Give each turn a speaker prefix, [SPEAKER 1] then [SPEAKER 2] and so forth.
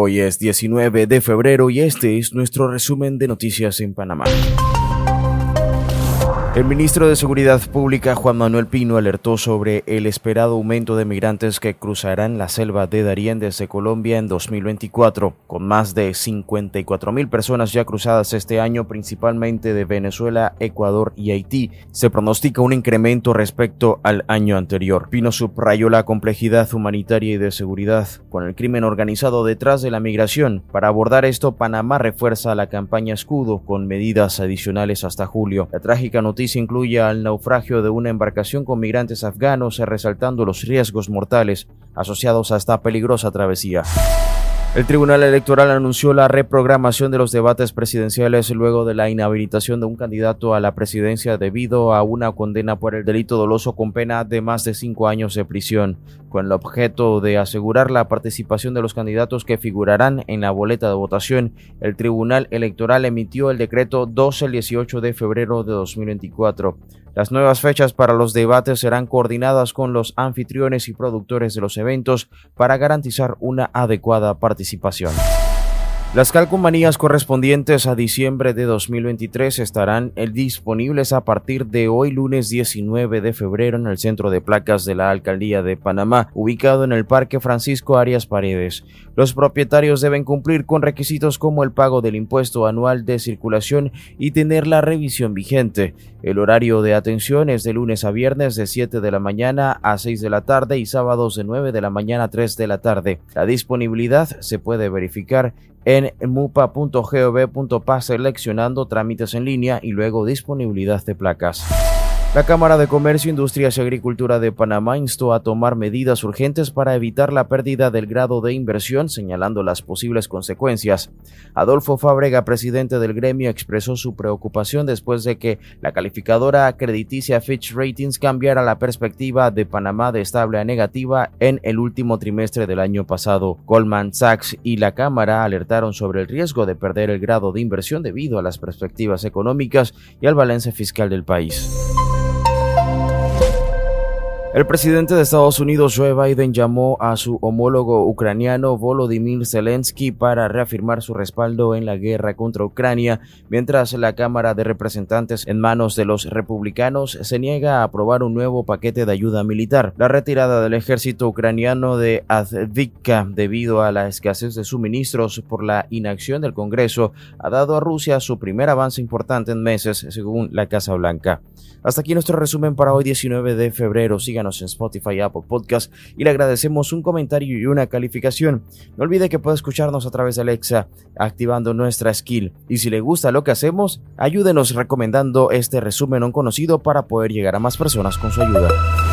[SPEAKER 1] Hoy es 19 de febrero y este es nuestro resumen de noticias en Panamá. El ministro de Seguridad Pública, Juan Manuel Pino, alertó sobre el esperado aumento de migrantes que cruzarán la selva de Darién desde Colombia en 2024, con más de 54 mil personas ya cruzadas este año, principalmente de Venezuela, Ecuador y Haití. Se pronostica un incremento respecto al año anterior. Pino subrayó la complejidad humanitaria y de seguridad con el crimen organizado detrás de la migración. Para abordar esto, Panamá refuerza la campaña Escudo con medidas adicionales hasta julio. La trágica noticia incluye al naufragio de una embarcación con migrantes afganos, resaltando los riesgos mortales asociados a esta peligrosa travesía. El Tribunal Electoral anunció la reprogramación de los debates presidenciales luego de la inhabilitación de un candidato a la presidencia debido a una condena por el delito doloso con pena de más de cinco años de prisión, con el objeto de asegurar la participación de los candidatos que figurarán en la boleta de votación. El Tribunal Electoral emitió el decreto 12 el 18 de febrero de 2024. Las nuevas fechas para los debates serán coordinadas con los anfitriones y productores de los eventos para garantizar una adecuada participación. Las calcomanías correspondientes a diciembre de 2023 estarán disponibles a partir de hoy lunes 19 de febrero en el centro de placas de la Alcaldía de Panamá, ubicado en el Parque Francisco Arias Paredes. Los propietarios deben cumplir con requisitos como el pago del impuesto anual de circulación y tener la revisión vigente. El horario de atención es de lunes a viernes de 7 de la mañana a 6 de la tarde y sábados de 9 de la mañana a 3 de la tarde. La disponibilidad se puede verificar en mupa.gov.pa seleccionando trámites en línea y luego disponibilidad de placas. La Cámara de Comercio, Industrias y Agricultura de Panamá instó a tomar medidas urgentes para evitar la pérdida del grado de inversión, señalando las posibles consecuencias. Adolfo Fábrega, presidente del gremio, expresó su preocupación después de que la calificadora crediticia Fitch Ratings cambiara la perspectiva de Panamá de estable a negativa en el último trimestre del año pasado. Goldman Sachs y la Cámara alertaron sobre el riesgo de perder el grado de inversión debido a las perspectivas económicas y al balance fiscal del país. El presidente de Estados Unidos, Joe Biden, llamó a su homólogo ucraniano Volodymyr Zelensky para reafirmar su respaldo en la guerra contra Ucrania, mientras la Cámara de Representantes en manos de los republicanos se niega a aprobar un nuevo paquete de ayuda militar. La retirada del ejército ucraniano de Advika debido a la escasez de suministros por la inacción del Congreso ha dado a Rusia su primer avance importante en meses, según la Casa Blanca. Hasta aquí nuestro resumen para hoy 19 de febrero en Spotify y Apple Podcast y le agradecemos un comentario y una calificación. No olvide que puede escucharnos a través de Alexa activando nuestra skill y si le gusta lo que hacemos, ayúdenos recomendando este resumen no conocido para poder llegar a más personas con su ayuda.